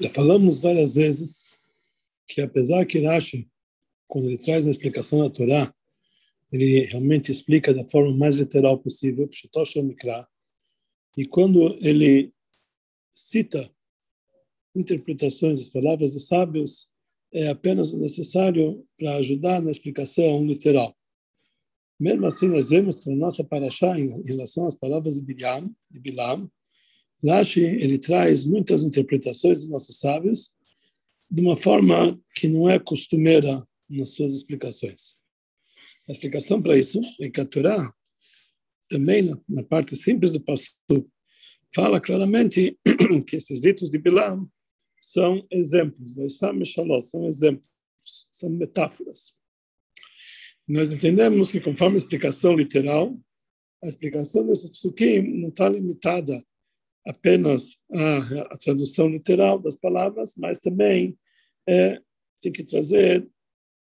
Já falamos várias vezes que apesar que Rashi, quando ele traz uma explicação da Torá, ele realmente explica da forma mais literal possível, e quando ele cita interpretações das palavras dos sábios, é apenas necessário para ajudar na explicação literal. Mesmo assim, nós vemos que na nossa paraxá, em relação às palavras de Bilam, de Bilam Rashi, ele traz muitas interpretações dos nossos sábios de uma forma que não é costumeira nas suas explicações. A explicação para isso é que a Torá, também na, na parte simples do passo, fala claramente que esses ditos de Bilam são exemplos, são exemplos, são metáforas. Nós entendemos que, conforme a explicação literal, a explicação desses psukim não está limitada apenas à, à, tradução literal das palavras, mas também é, tem que trazer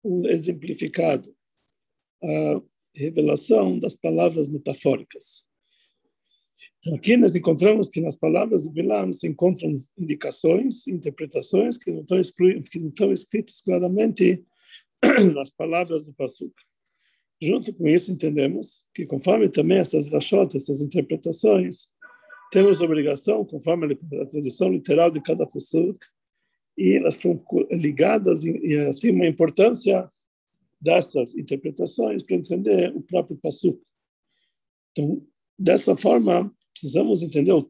um exemplificado, a revelação das palavras metafóricas. Então, aqui nós encontramos que nas palavras de Bilam se encontram indicações, interpretações que não estão, que não estão escritas claramente nas palavras do Pasuk. Junto com isso, entendemos que, conforme também essas rachot, essas interpretações, temos obrigação, conforme a tradução literal de cada pessoa, e elas estão ligadas e, assim, uma importância dessas interpretações para entender o próprio Passuk. Então, dessa forma, precisamos entender o,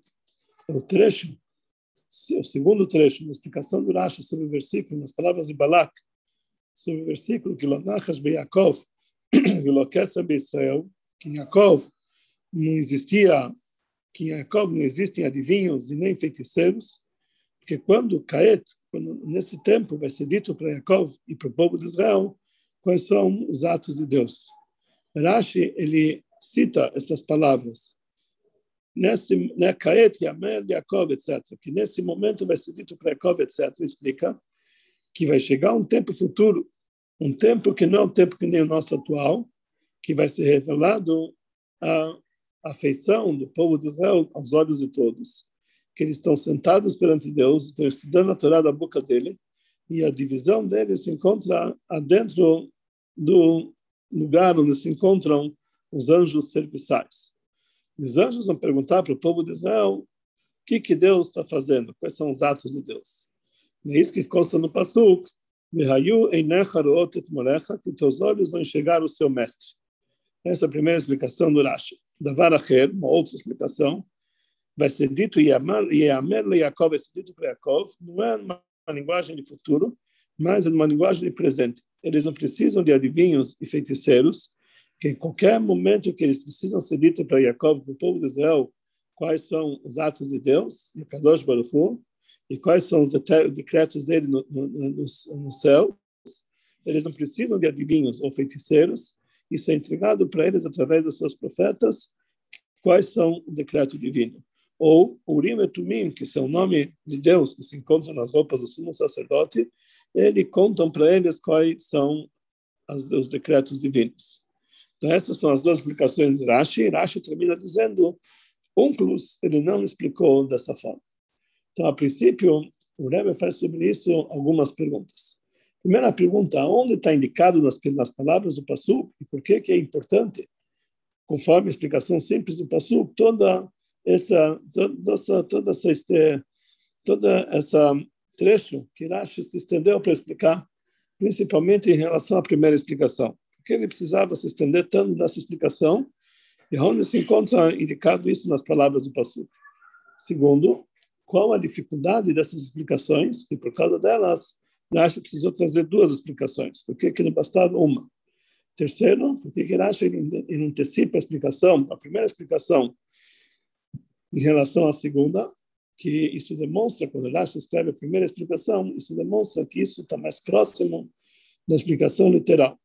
o trecho, o segundo trecho, na explicação do Rashi sobre o versículo, nas palavras de Balak, sobre o versículo que Lonachas Beyakov, Vilokessa Israel, que em Yaakov não existia, que em Yaakov não existem adivinhos e nem feiticeiros, porque quando Caet, quando, nesse tempo vai ser dito para Yaakov e para o povo de Israel quais são os atos de Deus. Rashi, ele cita essas palavras. Nesse, né, Caet, Yamel, Yaakov, etc. Que nesse momento vai ser dito para Yaakov, etc. Explica que vai chegar um tempo futuro um tempo que não é um tempo que nem o nosso atual, que vai ser revelado a afeição do povo de Israel aos olhos de todos, que eles estão sentados perante Deus, estão estudando a Torá da boca dele, e a divisão deles se encontra dentro do lugar onde se encontram os anjos serviçais. Os anjos vão perguntar para o povo de Israel o que, que Deus está fazendo, quais são os atos de Deus. E é isso que consta no Pasuk, que teus olhos vão enxergar o seu mestre. Essa é a primeira explicação do Rashi. Da Varacher, uma outra explicação, vai ser dito Yamer le Yaakov, vai ser dito para Yaakov, não é uma linguagem de futuro, mas é uma linguagem de presente. Eles não precisam de adivinhos e feiticeiros, que em qualquer momento que eles precisam ser dito para Yaakov, para o povo de Israel, quais são os atos de Deus, de Kadosh Baruch e quais são os decretos dele no, no, no, no céu, eles não precisam de adivinhos ou feiticeiros, isso é entregado para eles através dos seus profetas, quais são o decreto divino. Ou Urim e Tumim, que são o nome de Deus, que se encontram nas roupas do sumo sacerdote, ele contam para eles quais são as, os decretos divinos. Então, essas são as duas explicações de Rashi. Rashi termina dizendo, Unclus, ele não explicou dessa forma. Então, a princípio, o Rebbe faz sobre isso algumas perguntas. Primeira pergunta, onde está indicado nas, nas palavras do Passu e por que, que é importante? Conforme a explicação simples do Passu, toda essa, toda essa, toda essa, este, toda essa trecho que Rashi se estendeu para explicar, principalmente em relação à primeira explicação. Porque ele precisava se estender tanto nessa explicação e onde se encontra indicado isso nas palavras do Passu. Segundo, qual a dificuldade dessas explicações, e por causa delas, Rashi precisou trazer duas explicações. Por que, que não bastava uma? Terceiro, por que Rashi ele antecipa a explicação, a primeira explicação, em relação à segunda, que isso demonstra, quando Rashi escreve a primeira explicação, isso demonstra que isso está mais próximo da explicação literal.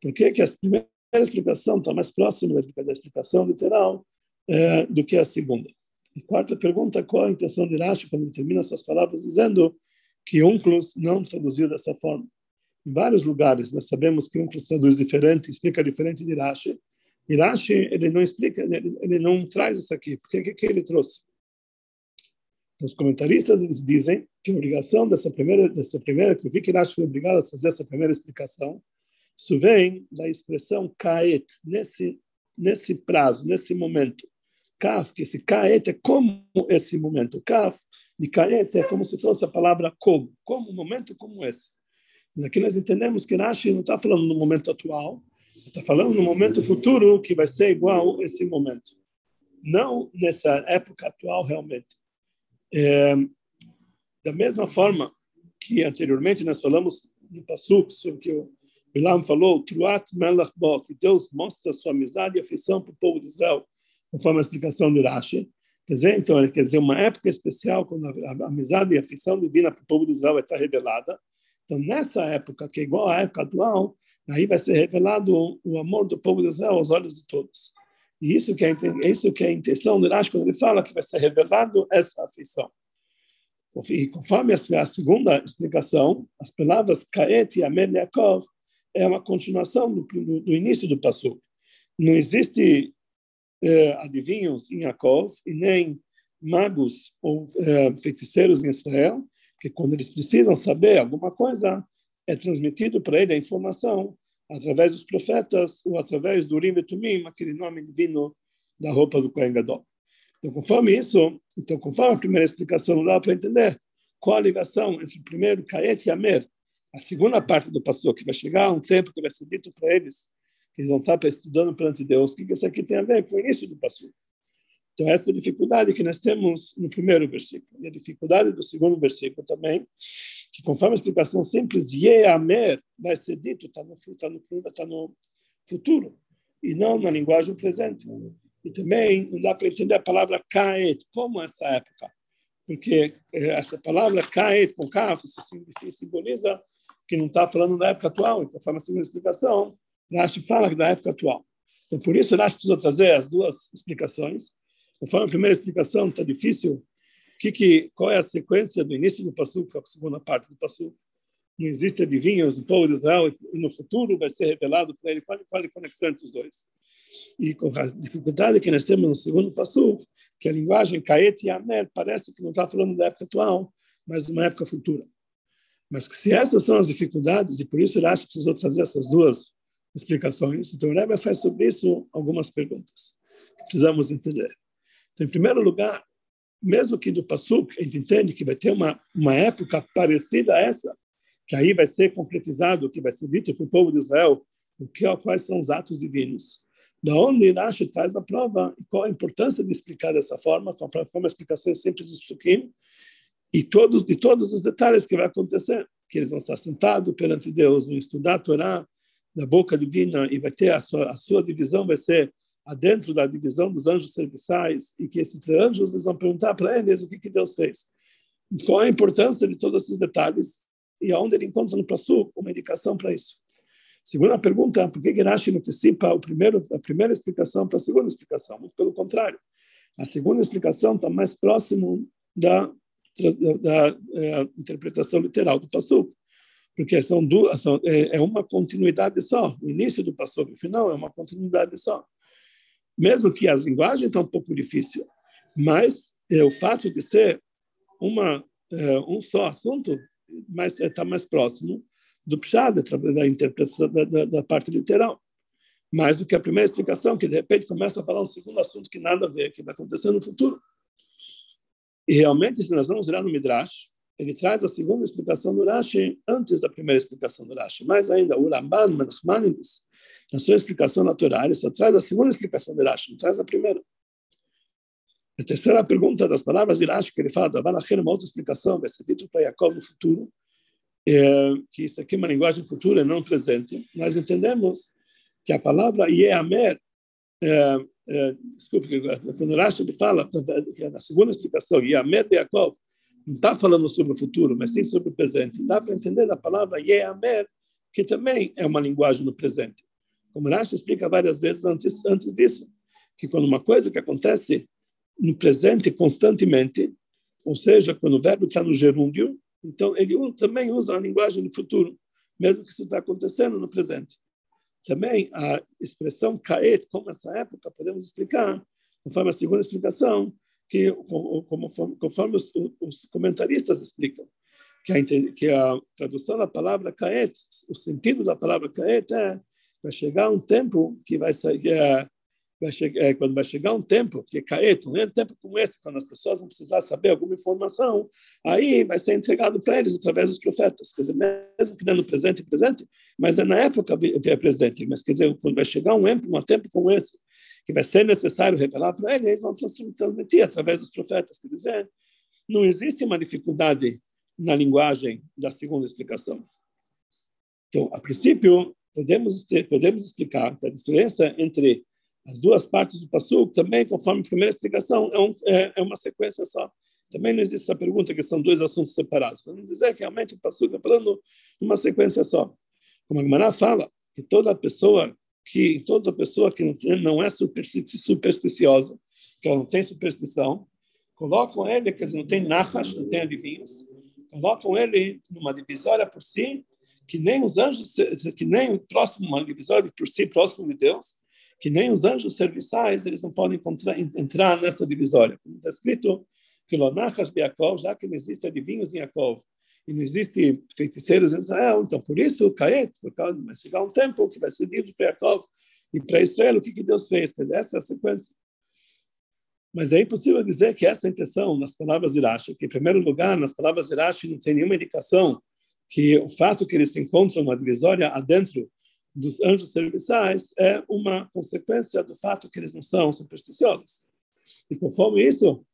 Por que, que a primeira explicação está mais próxima da explicação literal é, do que a segunda? E quarta pergunta, qual a intenção de Rashi quando ele termina suas palavras dizendo que Unclus não traduziu dessa forma? Em vários lugares nós sabemos que Unclus traduz diferente, explica diferente de Rashi. E Rashi, ele não explica, ele, ele não traz isso aqui. Por que, que ele trouxe? Os comentaristas eles dizem que a obrigação dessa primeira, dessa primeira, que o Vikirash foi obrigado a fazer essa primeira explicação, isso vem da expressão kaet, nesse, nesse prazo, nesse momento. Kaf, que esse kaet é como esse momento. Kaf de kaet é como se fosse a palavra como, como um momento como esse. Aqui nós entendemos que Rashi não está falando no momento atual, está falando no momento futuro que vai ser igual esse momento. Não nessa época atual realmente. É, da mesma forma que anteriormente nós falamos no Passuk sobre que o Bilam falou, Truat Melach Bo, que Deus mostra sua amizade e afeição para o povo de Israel, conforme a explicação do Rashi. Quer dizer, então, quer dizer, uma época especial quando a amizade e a afeição divina para o povo de Israel estar revelada. Então, nessa época, que é igual à época atual, aí vai ser revelado o amor do povo de Israel aos olhos de todos. E isso que é, isso que é a intenção do Rashi quando ele fala que vai ser revelado essa afeição. E conforme a segunda explicação, as palavras Kaet e Amel Yaakov é uma continuação do, do, do início do Passuk. Não existe eh, adivinhos em Yaakov e nem magos ou eh, feiticeiros em Israel, que quando eles precisam saber alguma coisa, é transmitido para ele a informação através dos profetas ou através do Urim Tumim, aquele nome divino da roupa do Kohen Gadol. Então, conforme isso, então, conforme a primeira explicação, dá para entender qual a ligação entre o primeiro Kaet e Amer, a segunda parte do passo que vai chegar um tempo que vai ser dito para eles, que eles vão estar estudando perante Deus, o que isso aqui tem a ver com o início do passo. Então, essa a dificuldade que nós temos no primeiro versículo. E a dificuldade do segundo versículo também, que conforme a explicação simples, Yeamer vai ser dito, está no, tá no, tá no futuro, e não na linguagem presente. E também não dá para entender a palavra Kaet, como essa época. Porque eh, essa palavra Kaet, com Kaf, simboliza que não está falando da época atual, então faz uma segunda explicação, Rashi fala que da época atual. Então, por isso, Rashi precisou trazer as duas explicações. Conforme a primeira explicação, está difícil. Que, que, qual é a sequência do início do Passuco, a segunda parte do Passuco? Não existe adivinhos no povo de Israel e no futuro vai ser revelado para ele. Fale, fale conexão entre os dois. E com a dificuldade que nós temos no segundo Passuco, que a linguagem Kaet e Amer parece que não está falando da época atual, mas de uma época futura. Mas se essas são as dificuldades, e por isso Rashi precisou trazer essas duas explicações, então o Rebbe faz sobre isso algumas perguntas que precisamos entender. Então, em primeiro lugar, mesmo que do Passuk, a gente entende que vai ter uma, uma época parecida a essa, que aí vai ser concretizado, que vai ser dito para o povo de Israel, o que, quais são os atos divinos. Da onde Rashi faz a prova e qual a importância de explicar dessa forma, conforme a explicação simples de Sukim, e todos de todos os detalhes que vai acontecer, que eles vão estar sentados perante Deus, vão estudar a Torá da boca divina e vai ter a sua, a sua divisão vai ser adentro da divisão dos anjos serviçais e que esses anjos eles vão perguntar para eles o que que Deus fez. Qual a importância de todos esses detalhes e aonde ele encontra no Passu uma indicação para isso. Segunda pergunta, por que Gerashi antecipa o primeiro, a primeira explicação para a segunda explicação? Muito pelo contrário. A segunda explicação está mais próximo da da, da é, interpretação literal do Passuco, porque são duas, são, é, é, uma continuidade só. O início do Passuco e o final é uma continuidade só. Mesmo que as linguagens estão um pouco difícil, mas é, o fato de ser uma é, um só assunto mas está mais próximo do Pshad, da interpretação da, da, da, parte literal. Mais do que a primeira explicação, que de repente começa a falar um segundo assunto que nada a ver, que vai acontecer no futuro. E realmente, se nós vamos olhar no Midrash, ele traz a segunda explicação do Rashi antes da primeira explicação do Rashi. Mais ainda, o Ramban Menachmanides, na sua explicação natural, ele só traz a segunda explicação do Rashi, não traz a primeira. A terceira pergunta das palavras de Rashi, que ele fala, Avalachir, uma outra explicação, vai ser dito para Jacob no futuro, é, que isso aqui é uma linguagem futura, não presente. Nós entendemos que a palavra Yeamer, é, é, desculpe, quando Rashi ele fala, na segunda explicação, Yamed Yaakov, não está falando sobre o futuro, mas sim sobre o presente. Dá para entender a palavra Yeamer, que também é uma linguagem no presente. Como Rashi explica várias vezes antes, antes disso, que quando uma coisa que acontece no presente constantemente, ou seja, quando o verbo está no gerúndio, então ele também usa a linguagem do futuro, mesmo que isso está acontecendo no presente. Também a expressão kaet, como essa época, podemos explicar, conforme a segunda explicação, que, como, conforme os, os comentaristas explicam, que a, que a tradução da palavra kaet, o sentido da palavra kaet é vai chegar um tempo que vai sair, é, vai chegar, é, quando vai chegar um tempo que caeto, um tempo como esse, quando as pessoas vão precisar saber alguma informação, aí vai ser entregado para eles através dos profetas, quer dizer, mesmo que no presente presente, mas é na época que é presente, mas quer dizer, quando vai chegar um tempo, um tempo como esse, que vai ser necessário revelar para eles, eles vão transmitir através dos profetas, quer dizer, não existe uma dificuldade na linguagem da segunda explicação. Então, a princípio, podemos, podemos explicar a diferença entre as duas partes do Passuco também, conforme a primeira explicação, é, um, é, é, uma sequência só. Também não existe essa pergunta que são dois assuntos separados. Vamos dizer que realmente o Passuco está falando uma sequência só. Como a Gemara fala, que toda pessoa que toda pessoa que não é supersticiosa, que não tem superstição, colocam ele, quer dizer, não tem nachash, não tem adivinhos, colocam ele numa divisória por si, que nem os anjos, que nem próximo, uma divisória por si próximo de Deus, que nem os anjos serviçais, eles não podem entrar nessa divisória. Como está escrito, que Lonachas Beakov, já que não existe adivinhos em Yaakov, e não existe feiticeiros em Israel, então por isso, Caet, por causa, vai chegar um tempo que vai ser dito para Yaakov e para Israel, o que, que Deus fez? Essa é a sequência. Mas é impossível dizer que essa intenção nas palavras de Rashi, que em primeiro lugar, nas palavras de Rashi não tem nenhuma indicação que o fato que eles se encontram uma divisória adentro dos anjos serviçais é uma consequência do fato que eles não são supersticiosos. E conforme isso,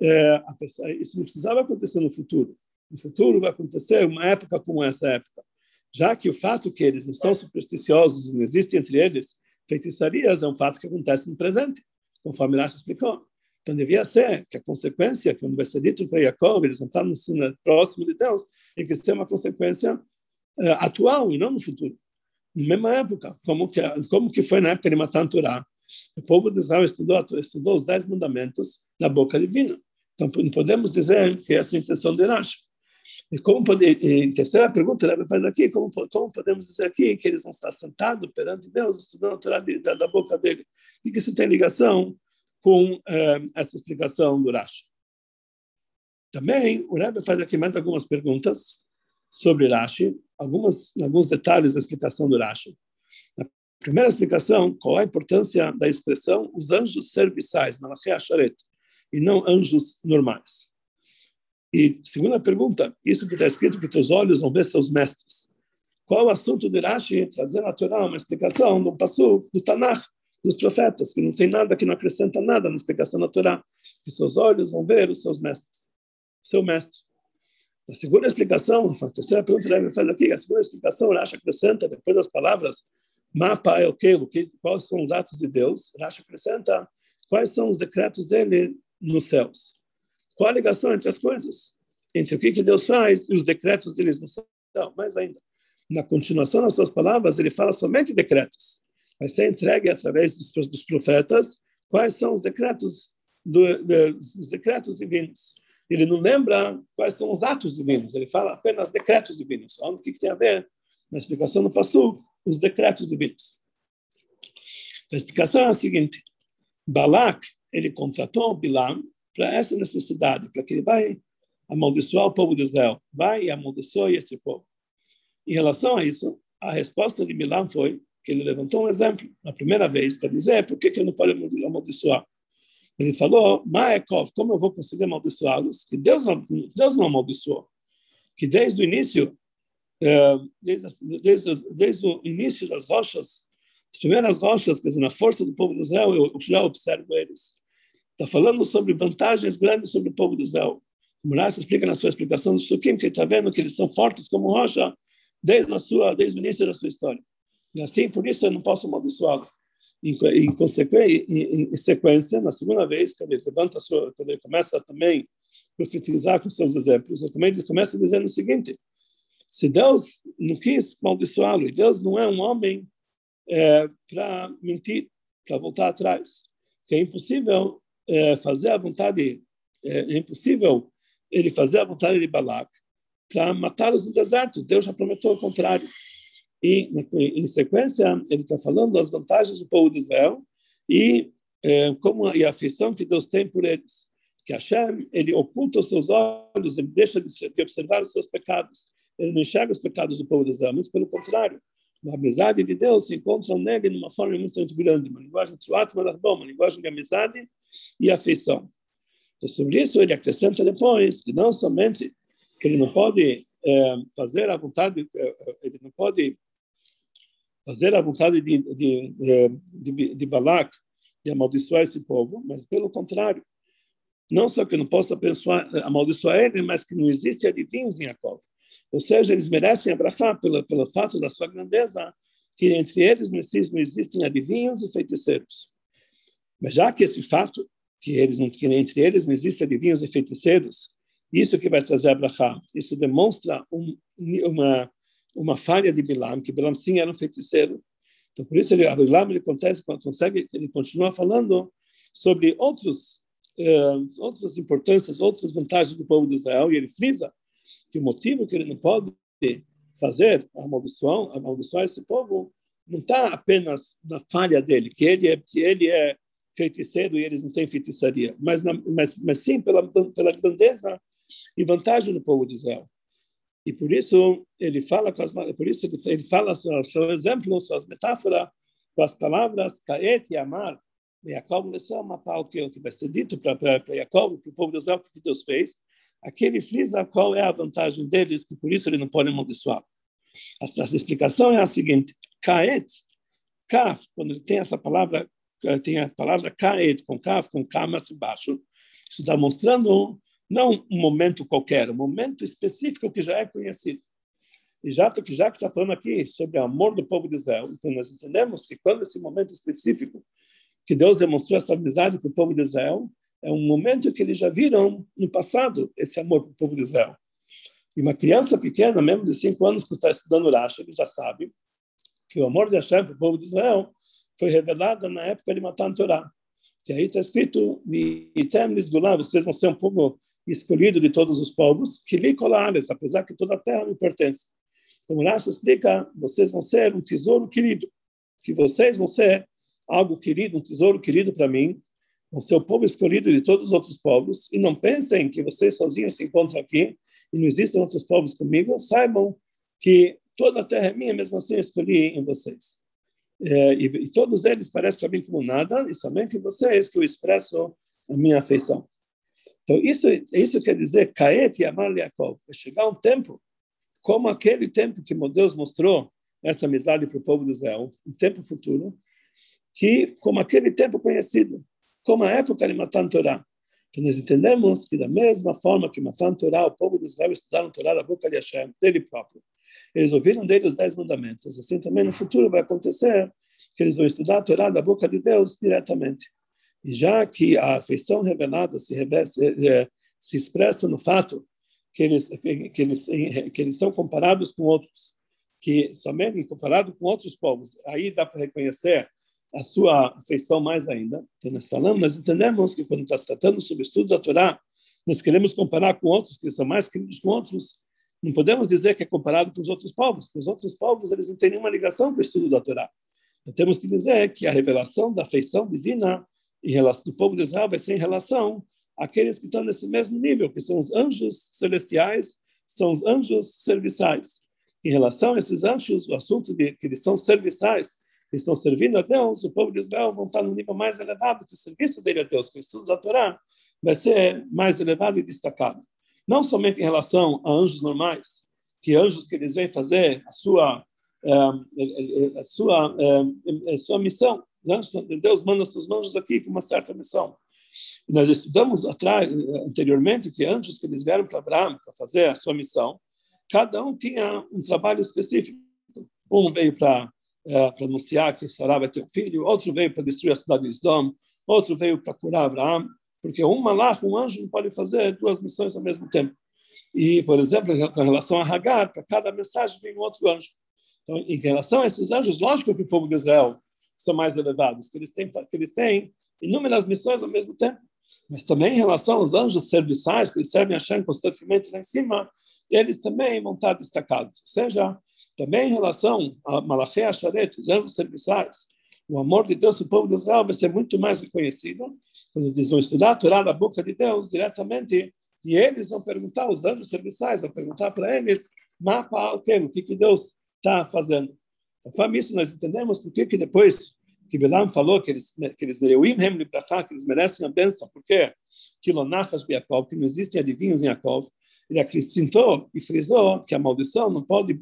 é, pessoa, isso não precisava acontecer no futuro. No futuro vai acontecer uma época como essa época. Já que o fato que eles não são supersticiosos, não existe entre eles feitiçarias, é um fato que acontece no presente, conforme Rashi explicou. Então, devia ser que a consequência, quando vai ser dito para Jacob, eles vão estar no próximo de Deus, tem que ser uma consequência uh, atual e não no futuro. Na mesma época, como que, como que foi na época de Matan Torah, o povo de Israel estudou, estudou os dez mandamentos da boca divina. Então, não podemos dizer que essa é a intenção de Rashi. E como pode, e terceira pergunta ele faz aqui, como, como podemos dizer aqui que eles vão estar sentados perante Deus, estudando a Torá da, da boca dele? E que isso tem ligação com eh, essa explicação do Rashi. Também o Rebbe faz aqui mais algumas perguntas sobre Rashi, algumas, alguns detalhes da explicação do Rashi. A primeira explicação, qual a importância da expressão os anjos serviçais, Malachi Asharet, e não anjos normais. E segunda pergunta, isso que está escrito que teus olhos vão ver seus mestres. Qual o assunto de Rashi trazer na Torá uma explicação do passo do Tanakh, dos profetas, que não tem nada, que não acrescenta nada na explicação da Torá, que seus olhos vão ver os seus mestres, seu mestre. A segunda explicação, a terceira pergunta que ele faz aqui, a segunda explicação, Rashi acrescenta, depois das palavras, mapa é o que, quais são os atos de Deus, Rashi acrescenta quais são os decretos dele nos céus. Qual a ligação entre as coisas? Entre o que, que Deus faz e os decretos deles no céu. Mais ainda, na continuação das suas palavras, ele fala somente decretos vai ser entregue através dos, profetas quais são os decretos do, de, os decretos divinos. Ele não lembra quais são os atos divinos, ele fala apenas decretos divinos. O que, tem a ver na explicação do Passu, os decretos divinos. A explicação é a seguinte: Balak ele contratou Bilam para essa necessidade, para que ele vai amaldiçoar o povo de Israel, vai e amaldiçoe esse povo. Em relação a isso, a resposta de Bilam foi que ele levantou um exemplo na primeira vez para dizer por que, que eu não posso amaldiçoar. Ele falou, Maekov, como eu vou conseguir amaldiçoá-los? Que Deus não, Deus não amaldiçoou. Que desde o início, eh, desde, desde, desde o início das rochas, as primeiras rochas, quer dizer, na força do povo de Israel, eu já observo eles. Está falando sobre vantagens grandes sobre o povo de Israel. O Murash explica na sua explicação do Sukim que está vendo que eles são fortes como rocha desde, a sua, desde o início da sua história. E assim, por isso eu não posso amaldiçoá-lo. Em, em, em, em, sequência, na segunda vez, quando ele levanta sua, quando ele começa também a profetizar com seus exemplos, ele também começa dizendo o seguinte: se Deus não quis amaldiçoá-lo, e Deus não é um homem é, para mentir, para voltar atrás, que é impossível é, fazer a vontade, é, é impossível ele fazer a vontade de Balak para matá-los no deserto. Deus já prometeu o contrário. E, em sequência, ele está falando das vantagens do povo de Israel e é, como e a afeição que Deus tem por eles. que Hashem, ele oculta os seus olhos, ele deixa de observar os seus pecados. Ele não enxerga os pecados do povo de Israel, muito pelo contrário. A amizade de Deus se encontra nele numa forma muito, muito grande, uma linguagem uma linguagem de amizade e afeição. Então, sobre isso, ele acrescenta depois que não somente que ele não pode é, fazer a vontade, é, ele não pode fazer a vontade de, de, de, de Balak de amaldiçoar esse povo, mas pelo contrário, não só que não possa abençoar, amaldiçoar ele, mas que não existe adivinhos em Jacob. Ou seja, eles merecem abraçar pelo, pelo fato da sua grandeza, que entre eles não existem adivinhos e feiticeiros. Mas já que esse fato, que, eles que entre eles não existem adivinhos e feiticeiros, isso que vai trazer Abraão, isso demonstra um, uma, uma falha de Bilam, que Bilam sim era um feiticeiro. Então, por isso, ele, Bilam ele consegue, consegue, ele continua falando sobre outros, uh, outras importâncias, outras vantagens do povo de Israel, e ele frisa que o motivo que ele não pode fazer a maldição, amaldiçoar esse povo, não está apenas na falha dele, que ele é, que ele é feiticeiro e eles não têm feitiçaria, mas, na, mas, mas sim pela, pela grandeza e vantagem do povo de Israel. E por isso ele fala com as, por isso ele, fala seu, exemplo, sua metáfora com as palavras Kaet e Amar. Jacob desceu a matar o que, o que vai ser dito para Jacob, para o povo de Israel, que Deus fez. Aqui ele frisa qual é a vantagem deles, que por isso ele não pode amaldiçoar. A, a explicação é a seguinte: Kaet, Kaf, quando ele tem essa palavra, tem a palavra Kaet, com Kaf, com K mais embaixo, isso está mostrando não um momento qualquer, um momento específico que já é conhecido. E já que já está falando aqui sobre o amor do povo de Israel, então nós entendemos que quando esse momento específico que Deus demonstrou essa amizade com o povo de Israel, é um momento que eles já viram no passado esse amor para o povo de Israel. E uma criança pequena, mesmo de cinco anos, que está estudando Rashi, ele já sabe que o amor de Hashem para o povo de Israel foi revelado na época de Matan Torah. Que aí está escrito, vocês vão ser um povo escolhido de todos os povos, que lhe apesar que toda a terra me pertence. Como Rashi explica, vocês vão ser um tesouro querido, que vocês vão ser algo querido, um tesouro querido para mim, o seu povo escolhido de todos os outros povos, e não pensem que vocês sozinhos se encontram aqui e não existem outros povos comigo, saibam que toda a terra é minha, mesmo assim eu escolhi em vocês. É, e, e, todos eles parecem para mim como nada, e somente vocês que eu expresso a minha afeição. Então, isso, isso quer dizer, Kaet e Amar Yaakov, vai chegar um tempo, como aquele tempo que Deus mostrou essa amizade para o povo de Israel, um tempo futuro, que, como aquele tempo conhecido, como a época de Matan Torah. Então, nós entendemos que, da mesma forma que Matan Torah, o povo de Israel estudaram Torah da boca de Hashem, dele próprio, eles ouviram dele os dez mandamentos. Assim também no futuro vai acontecer que eles vão estudar a Torá da boca de Deus diretamente. Já que a afeição revelada se, se, eh, se expressa no fato que eles, que, eles, que eles são comparados com outros, que somente comparado com outros povos, aí dá para reconhecer a sua afeição mais ainda. Então, nós falamos, nós entendemos que quando está se tratando sobre o estudo da Torá, nós queremos comparar com outros que são mais queridos com outros. Não podemos dizer que é comparado com os outros povos, porque os outros povos eles não têm nenhuma ligação com o estudo da Torá. Então, temos que dizer que a revelação da afeição divina em relação, do povo de Israel vai ser em relação àqueles que estão nesse mesmo nível, que são os anjos celestiais, são os anjos serviçais. Em relação a esses anjos, o assunto de que eles são serviçais, que estão servindo a Deus, o povo de Israel vão estar no nível mais elevado, que o serviço dele a Deus, que o estudo da Torá, vai ser mais elevado e destacado. Não somente em relação a anjos normais, que anjos que eles vêm fazer a sua, eh, a sua, eh, a sua missão. Né? Deus manda seus anjos aqui com uma certa missão. E nós estudamos atrás, anteriormente que anjos que eles vieram para Abraão para fazer a sua missão, cada um tinha um trabalho específico. Um veio para para anunciar que Sará vai ter um filho, outro veio para destruir a cidade de Isdom, outro veio para curar Abraão, porque um malach, um anjo, não pode fazer duas missões ao mesmo tempo. E, por exemplo, com relação a Hagar, para cada mensagem vem um outro anjo. Então, em relação a esses anjos, lógico que o povo de Israel são mais elevados, que eles têm, que eles têm inúmeras missões ao mesmo tempo. Mas também em relação aos anjos serviçais, que eles servem a Hashem constantemente lá em cima, eles também vão estar destacados. Ou seja, também em relação a Malaché Asharet, os anjos serviçais, o amor de Deus o povo de Israel vai ser muito mais reconhecido, quando eles vão estudar a Torá da boca de Deus diretamente, e eles vão perguntar, os anjos serviçais vão perguntar para eles, mapa o que, que Deus está fazendo. Conforme isso, nós entendemos por que depois que Bilam falou que eles que eles que eles merecem a bênção, porque que lonachas Yaakov, que não existem adivinhos em Yaakov, ele acrescentou e frisou que a maldição não pode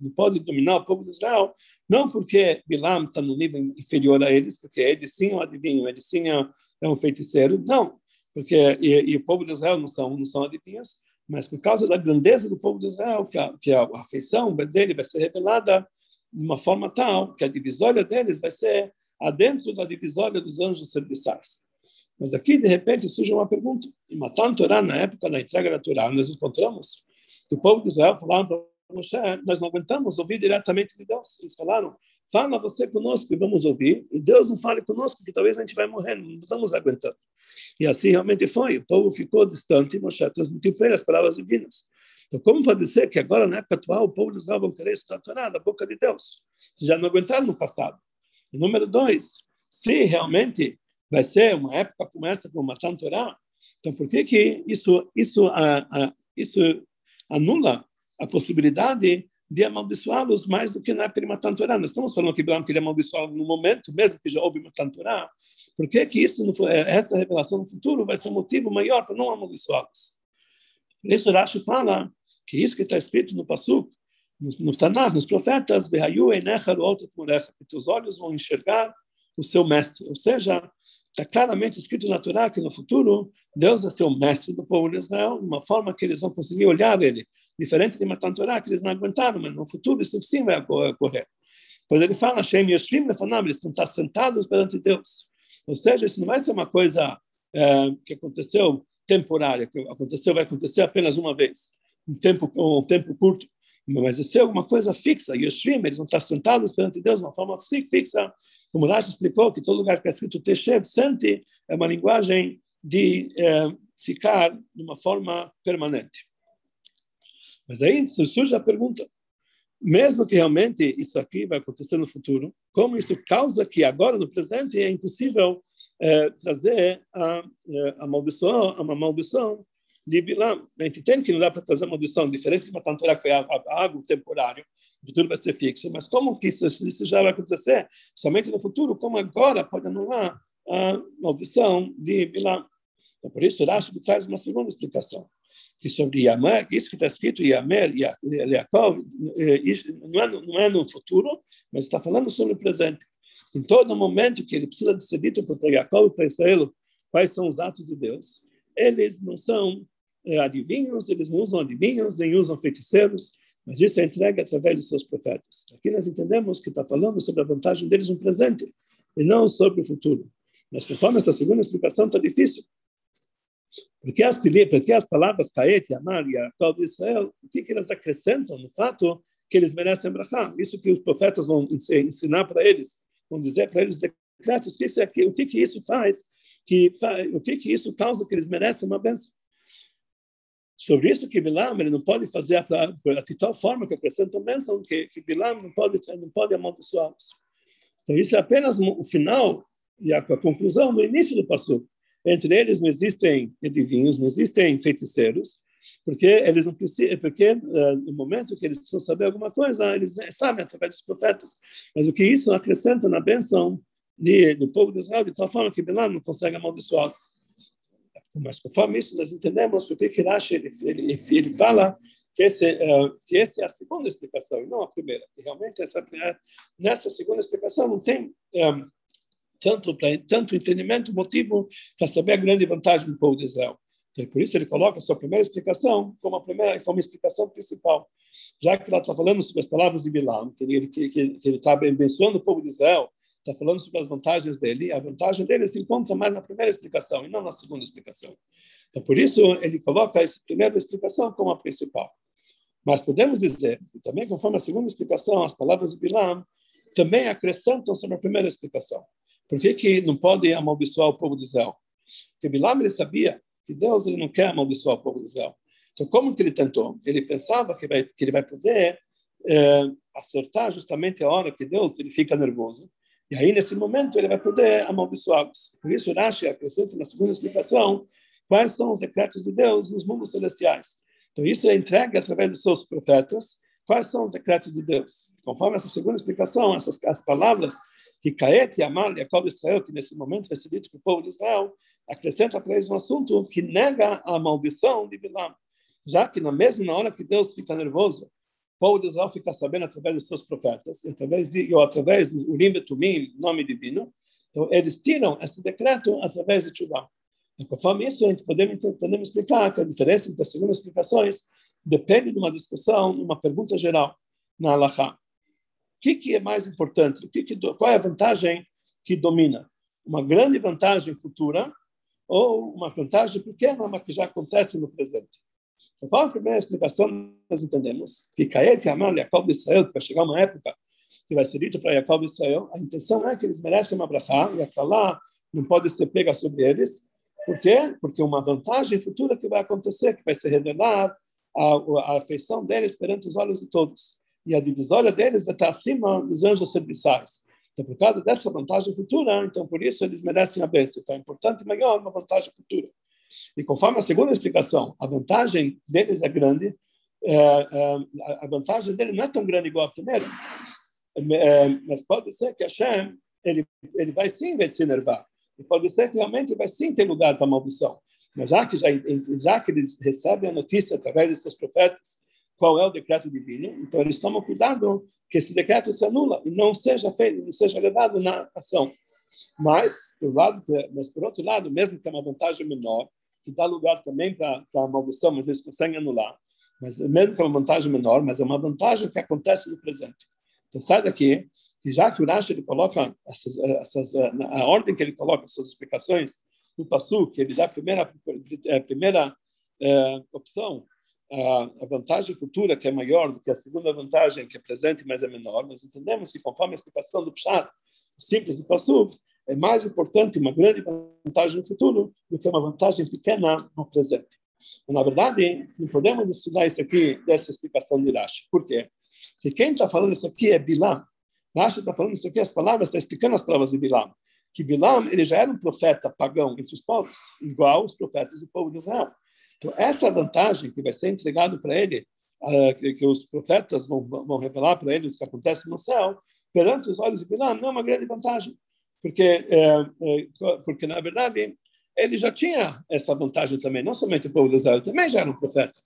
não pode dominar o povo de Israel, não porque Bilam está no nível inferior a eles, porque ele sim é um adivinho, ele sim é, é um feiticeiro, não, porque e, e, o povo de Israel não são não são adivinhos, mas por causa da grandeza do povo de Israel, que a, que a afeição dele vai ser revelada de uma forma tal que a divisória deles vai ser adentro da divisória dos anjos serviçais. Mas aqui, de repente, surge uma pergunta. Em Matan Torá, na época da entrega da Torá, nós encontramos que o povo de Israel falava Moshe, nós não aguentamos ouvir diretamente de Deus. Eles falaram, fala você conosco e vamos ouvir. E Deus não fale conosco, porque talvez a gente vai morrer, não estamos aguentando. E assim realmente foi. O povo ficou distante e Moshe transmitiu para ele as palavras divinas. Então, como pode ser que agora, na época atual, o povo de Israel vai querer estudar a Torá da boca de Deus? Já não aguentaram no passado. E número dois, se realmente vai ser uma época como essa, como Matan Torá, então por que que isso, isso, a, a, isso anula a possibilidade de amaldiçoá-los mais do que na época de Matan Torá? Nós estamos falando que Bilam queria amaldiçoá-los no momento, mesmo que já houve Matan Torá. Por que que isso, essa revelação no futuro vai ser um motivo maior para não amaldiçoá-los? Isso Rashi fala que isso que está escrito no Pasuk, no Tanakh, nos profetas, que teus olhos vão enxergar o seu mestre. Ou seja, está claramente escrito na Torá que no futuro Deus vai ser o mestre do povo de Israel, de uma forma que eles vão conseguir olhar ele, diferente de Matan Torá, que eles não aguentaram, mas no futuro isso sim vai ocorrer. Pois ele fala, Shem Yoshvim Lefanam, eles estão sentados perante Deus. Ou seja, isso não vai ser uma coisa é, que aconteceu temporária, que aconteceu, vai acontecer apenas uma vez, um tempo, um tempo curto mas vai ser alguma coisa fixa. Yoshvim, eles vão estar sentados perante Deus de uma forma fixa. Como Rashi explicou, que todo lugar que é escrito Teshev, sente, é uma linguagem de é, ficar de uma forma permanente. Mas aí surge a pergunta, mesmo que realmente isso aqui vai acontecer no futuro, como isso causa que agora, no presente, é impossível é, trazer a, é, a maldição, uma maldição de Bilam. A gente tem que não dá para trazer uma maldição diferente de uma Torá que foi algo temporário, o futuro vai ser fixo, mas como que isso, isso já vai acontecer somente no futuro, como agora pode anular a maldição de Bilam? Então, por isso, Rashi traz uma segunda explicação que sobre Yamer, isso que está escrito Yamer Yaakov, eh, não é, não é no futuro, mas está falando sobre o presente. Em todo momento que ele precisa de ser dito para Yaakov e para Israel quais são os atos de Deus, eles não são é, adivinhos, eles não usam adivinhos, nem usam feiticeiros, mas isso é entregue através de seus profetas. Aqui nós entendemos que está falando sobre a vantagem deles no presente e não sobre o futuro. Mas conforme essa segunda explicação está difícil. Porque as, porque as palavras Kaet, Amar e Yaakov de Israel, o que, que elas acrescentam no fato que eles merecem brachá? Isso que os profetas vão ensinar para eles, vão dizer para eles decretos, que isso é, o que, que isso faz, que, o que, que isso causa que eles merecem uma bênção. Sobre isso que Bilam ele não pode fazer de tal forma que acrescenta bênção que, que Bilam não pode, não pode amaldiçoá-los. Então isso é apenas o final e a, a conclusão no início do passo. Entre eles não existem adivinhos, não existem feiticeiros, porque eles não precisam, porque uh, no momento que eles precisam saber alguma coisa, eles sabem através dos profetas. Mas o que isso acrescenta na bênção de, do povo de Israel, de tal forma que Bilam não consegue amaldiçoá-lo. Mas conforme isso, nós entendemos porque que Rashi ele, ele, ele fala que, esse, uh, que essa é a segunda explicação, e não a primeira. Que realmente essa, nessa segunda explicação não tem um, tanto, tanto entendimento, motivo para saber a grande vantagem do povo de Israel. Então, por isso ele coloca a sua primeira explicação como a primeira, como a explicação principal. Já que ela está falando sobre as palavras de Bilam, que ele está abençoando o povo de Israel, está falando sobre as vantagens dele, a vantagem dele se encontra mais na primeira explicação e não na segunda explicação. Então, por isso, ele coloca essa primeira explicação como a principal. Mas podemos dizer que também, conforme a segunda explicação, as palavras de Bilam também acrescentam sobre a primeira explicação. Por que, que não pode amaldiçoar o povo de Israel? Porque Bilam ele sabia que Deus ele não quer amaldiçoar o povo de Israel. Então, como que ele tentou? Ele pensava que, vai, que ele vai poder é, acertar justamente a hora que Deus ele fica nervoso E aí, nesse momento, ele vai poder amaldiçoá-los. Por isso, Rashi acrescenta na segunda explicação quais são os decretos de Deus nos mundos celestiais. Então, isso é entregue através dos seus profetas. Quais são os decretos de Deus? Conforme essa segunda explicação, essas as palavras que Caet e Amal, Jacob Israel, que nesse momento vai ser dito para o povo de Israel, acrescenta para eles um assunto que nega a maldição de Bilam. Já que na mesma hora que Deus fica nervoso, povo de Israel fica sabendo através dos seus profetas, através de, ou através do Urim Tumim, nome divino, então eles tiram esse decreto através de Tchubá. E conforme isso, a gente podemos, podemos explicar que a diferença entre as segundas explicações depende de uma discussão, uma pergunta geral na Allahá. O que, que é mais importante? O que que, qual é a vantagem que domina? Uma grande vantagem futura ou uma vantagem pequena, mas que já acontece no presente? Conforme a primeira explicação, nós entendemos que Caet e Amal, Jacob de Israel, que vai chegar uma época que vai ser dito para Jacob de Israel, a intenção é que eles merecem uma brachá, e aquela não pode ser pega sobre eles. Por quê? Porque uma vantagem futura que vai acontecer, que vai se revelar a, a afeição deles perante os olhos de todos. E a divisória deles vai estar acima dos anjos serviçais. Então, por causa dessa vantagem futura, então por isso eles merecem a bênção. Então, é importante maior uma vantagem futura. E conforme a segunda explicação, a vantagem deles é grande, é, é, a vantagem dele não é tão grande igual a primeira, é, mas pode ser que Hashem ele, ele vai sim se enervar. E pode ser que realmente vai sim ter lugar para maldição. Mas já que, já, já que eles recebem a notícia através de seus profetas qual é o decreto divino, então eles tomam cuidado que esse decreto se anula e não seja feito, não seja levado na ação. Mas, por, lado, mas por outro lado, mesmo que é uma vantagem menor, que dá lugar também para a maldição, mas eles conseguem anular. Mas mesmo que é uma vantagem menor, mas é uma vantagem que acontece no presente. Então sai daqui que já que o Rashi ele coloca essas, essas, a ordem que ele coloca as suas explicações no passo que ele dá a primeira a primeira é, opção a, vantagem futura que é maior do que a segunda vantagem que é presente mas é menor nós entendemos que conforme a explicação do Pshat simples do passo é mais importante uma grande vantagem no futuro do que uma vantagem pequena no presente. Na verdade, não podemos estudar isso aqui dessa explicação de Rashi. Por quê? Porque quem está falando isso aqui é Bilam. Rashi está falando isso aqui, as palavras, está explicando as palavras de Bilam. Que Bilam ele já era um profeta pagão entre os povos, igual os profetas do povo de Israel. Então, essa vantagem que vai ser entregado para ele, que, que, os profetas vão, vão revelar para ele o que acontece no céu, perante os olhos de Bilam, não é uma grande vantagem porque, é, é, porque na verdade, ele já tinha essa vantagem também, não somente o povo de Israel, também já era um profeta.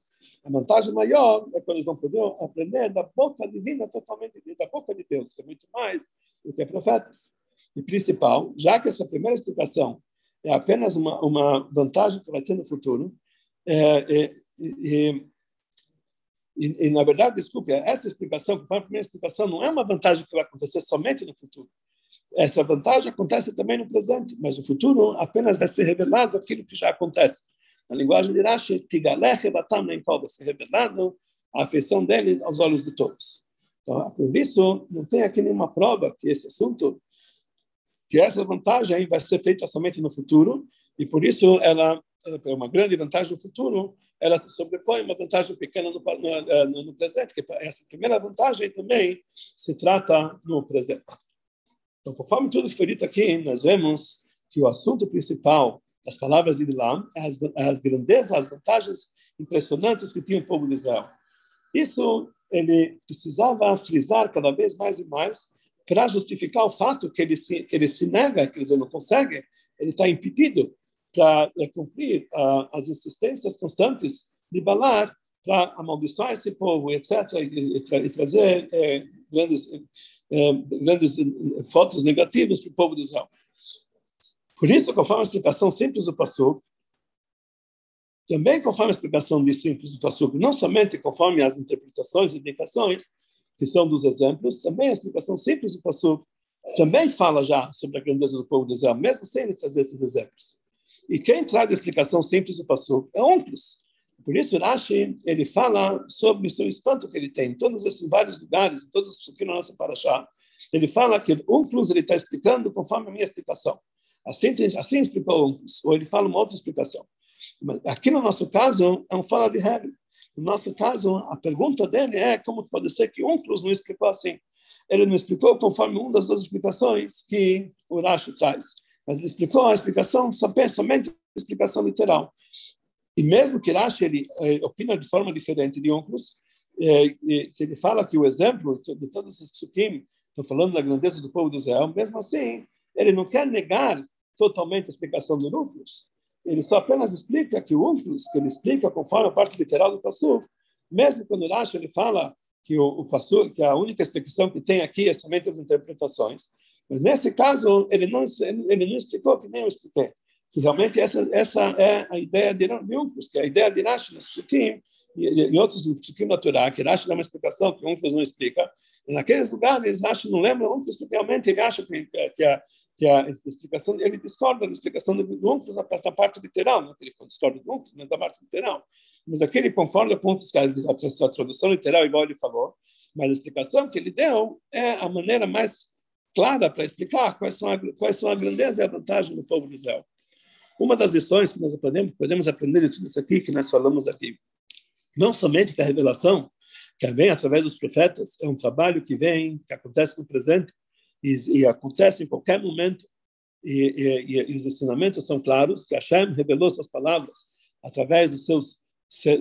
A vantagem maior é quando eles vão poder aprender da boca divina totalmente, da boca de Deus, que é muito mais do que profetas. E principal, já que essa primeira explicação é apenas uma, uma vantagem que vai ter no futuro, é, é, e, e, e, na verdade, desculpe, essa explicação, que a primeira explicação, não é uma vantagem que vai acontecer somente no futuro. Essa vantagem acontece também no presente, mas no futuro apenas vai ser revelado aquilo que já acontece. Na linguagem de Rashi, Tigalech Batam Nenkol, vai ser revelado a afeição dele aos olhos de todos. Então, por isso, não tem aqui nenhuma prova que esse assunto, que essa vantagem vai ser feita somente no futuro, e por isso ela é uma grande vantagem no futuro, ela se sobrepõe uma vantagem pequena no, no, no presente, que essa primeira vantagem também se trata no presente. Então, conforme tudo que foi dito aqui, nós vemos que o assunto principal das palavras de Bilam é as, as grandezas, as vantagens impressionantes que tinha o povo de Israel. Isso ele precisava frisar cada vez mais e mais para justificar o fato que ele se, que ele se nega, que ele não consegue, ele está impedido para é, cumprir uh, as insistências constantes de Balar para amaldiçoar esse povo, etc., e, trazer é, grandes é, grandes eh, fotos negativas para o povo de Israel. Por isso, conforme a explicação simples do Passuco, também conforme a explicação de simples do Passuco, não somente conforme as interpretações e indicações, que são dos exemplos, também a explicação simples do Passuco também fala já sobre a grandeza do povo de Israel, mesmo sem ele fazer esses exemplos. E quem traz a explicação simples do Passuco é Onkelos, por isso, Rashi, ele fala sobre o seu espanto que ele tem em todos esses vários lugares, todos os que na nossa paraxá. Ele fala que o Unclus ele está explicando conforme a minha explicação. Assim, assim explicou ou ele fala uma outra explicação. Aqui no nosso caso, é um fala de regra. No nosso caso, a pergunta dele é como pode ser que Unclus não explicou assim. Ele não explicou conforme uma das duas explicações que o Rashi traz. Mas ele explicou a explicação somente a explicação literal. E mesmo que Rashi ele, eh, opina de forma diferente de Unclus, eh, que ele fala que o exemplo de todos esses psukim estão falando da grandeza do povo de Israel, mesmo assim, ele não quer negar totalmente a explicação do Unclus. Ele só apenas explica que o Unclus, que ele explica conforme a parte literal do Passuf, mesmo quando Rashi ele fala que o, o que a única explicação que tem aqui é somente as interpretações, mas nesse caso ele não ele não explicou que nem eu expliquei, que realmente essa essa é a ideia de, Unclus, que é a ideia de Rashi nos Psukim, e, outros psukim da Torá, que Rashi dá uma explicação que Unclus não explica, e naqueles lugares Rashi não lembra Unclus, porque realmente ele acha que, que a que a explicação, ele discorda da explicação do Unclus na, na parte literal, não que ele discorda do Unclus, mas da parte literal. Mas aqui ele concorda com a, a tradução literal, igual ele falou, mas a explicação que ele deu é a maneira mais clara para explicar quais são, a, quais são a grandeza e a vantagem do povo de Israel. Uma das lições que nós podemos, podemos aprender de tudo isso aqui que nós falamos aqui, não somente que a revelação que vem através dos profetas é um trabalho que vem, que acontece no presente, e, e acontece em qualquer momento, e, e, e, os ensinamentos são claros, que Hashem revelou suas palavras através dos seus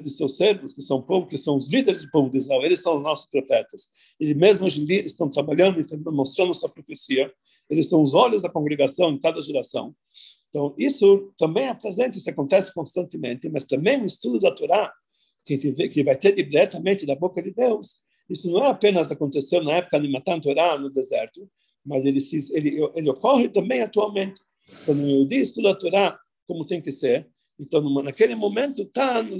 dos seus servos, que são o povo, que são os líderes do povo de Israel, eles são os nossos profetas. E mesmo hoje em dia estão trabalhando e mostrando sua profecia, eles são os olhos da congregação em cada geração. Então, isso também é presente, isso acontece constantemente, mas também o estudo da Torá, que, que vai ter diretamente da boca de Deus, isso não é apenas aconteceu na época de Matan Torá, no deserto, mas ele, ele, ele ocorre também atualmente. Quando o Yehudi estuda a Torá como tem que ser, então naquele momento está no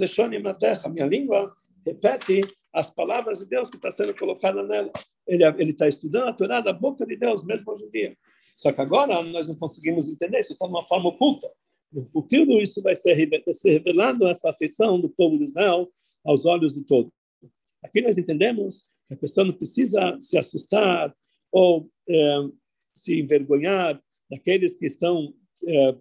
terra, a minha língua repete as palavras de Deus que está sendo colocada nela. Ele está estudando a Torá da boca de Deus, mesmo hoje em dia. Só que agora nós não conseguimos entender, isso está de uma forma oculta. No futuro, isso vai ser, ser revelado, essa afeição do povo de Israel aos olhos de todos. Aqui nós entendemos que a pessoa não precisa se assustar ou é, se envergonhar daqueles que estão é,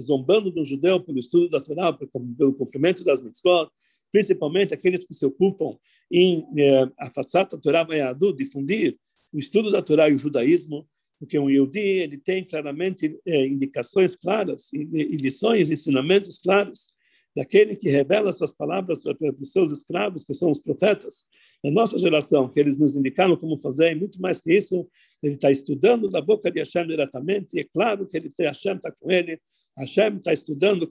zombando do judeu pelo estudo da Torá, pelo cumprimento das mitzvot, principalmente aqueles que se ocupam em é, afatsat a Torá Mayadu, difundir o estudo da Torá e o judaísmo, porque um Yehudi ele tem claramente é, indicações claras e, e lições, ensinamentos claros daquele que revela suas palavras para, para os seus escravos, que são os profetas nossa geração, que eles nos indicaram como fazer, e muito mais que isso, ele está estudando da boca de Hashem diretamente, e é claro que ele tem, Hashem está com ele, Hashem está estudando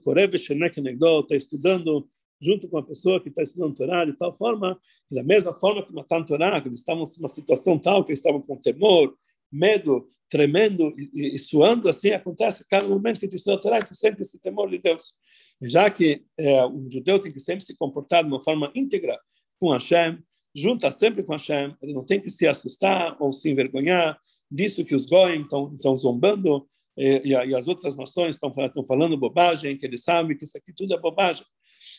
Negdol, está estudando junto com a pessoa que está estudando Torá, de tal forma, da mesma forma que Matan Torá, que eles estavam numa situação tal, que eles estavam com temor, medo, tremendo e, e, suando, assim acontece cada momento que a estuda a Torá, que sempre esse temor de Deus. Já que é, o judeu tem que sempre se comportar de uma forma íntegra com Hashem, junta sempre com Hashem, ele não tem que se assustar ou se envergonhar disso que os goyim estão, zombando e, e, as outras nações estão, estão falando bobagem, que eles sabem que isso aqui tudo é bobagem.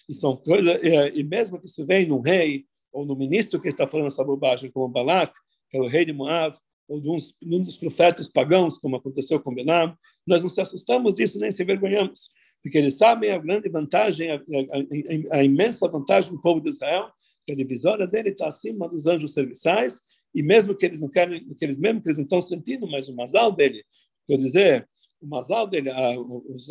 E, são coisa, e, e mesmo que isso vem num rei ou no ministro que está falando essa bobagem, como Balak, que é o rei de Moab, ou de, uns, de um dos profetas pagãos, como aconteceu com Benam, nós não se assustamos disso nem se envergonhamos, porque eles sabem a grande vantagem, a, a, a, imensa vantagem do povo de Israel, que a divisória dele está acima dos anjos serviçais, e mesmo que eles não querem, que eles mesmo que eles não estão sentindo, mas o masal dele, quer dizer, o masal dele, a, os,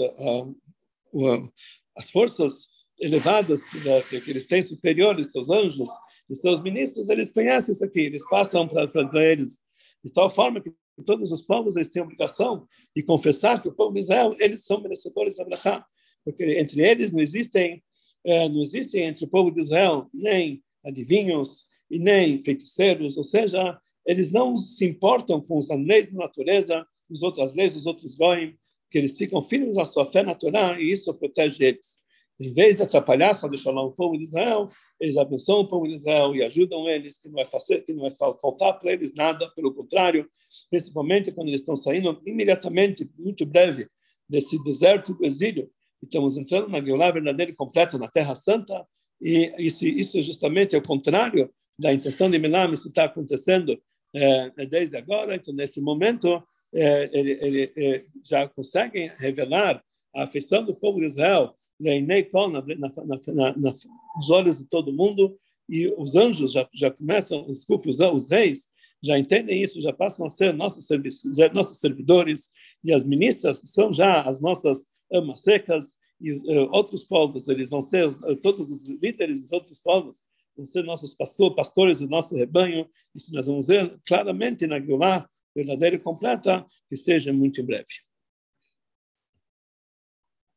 as forças elevadas que, que eles têm superiores, seus anjos e seus ministros, eles conhecem isso aqui, eles passam para eles de tal forma que todos os povos eles têm a obrigação de confessar que o povo de Israel eles são merecedores da Brachá, porque entre eles não existem é, não existem entre o povo de Israel nem adivinhos e nem feiticeiros, ou seja, eles não se importam com as leis da natureza, as outras leis, os outros goim, que eles ficam firmes à sua fé natural e isso protege eles. Em vez de atrapalhar, o povo de Israel, eles abençoam o povo de Israel e ajudam eles, que não vai fazer, que não vai faltar para eles nada, pelo contrário, principalmente quando eles estão saindo imediatamente, muito breve, desse deserto do exílio, estamos entrando na Geulah verdadeira e completa, na Terra Santa, e isso, isso justamente é o contrário da intenção de Milam, isso está acontecendo é, desde agora, então nesse momento é, ele, ele, ele já conseguem revelar a afeição do povo de Israel nos olhos de todo mundo, e os anjos já, já começam, desculpe, os, os reis já entendem isso, já passam a ser nossos, nossos servidores, e as ministras são já as nossas amas secas, e uh, outros povos, eles vão ser, uh, todos os líderes dos outros povos, vão ser nossos pastor, pastores do nosso rebanho, isso nós vamos ver claramente na Gilá, verdadeira e completa, que seja muito em breve.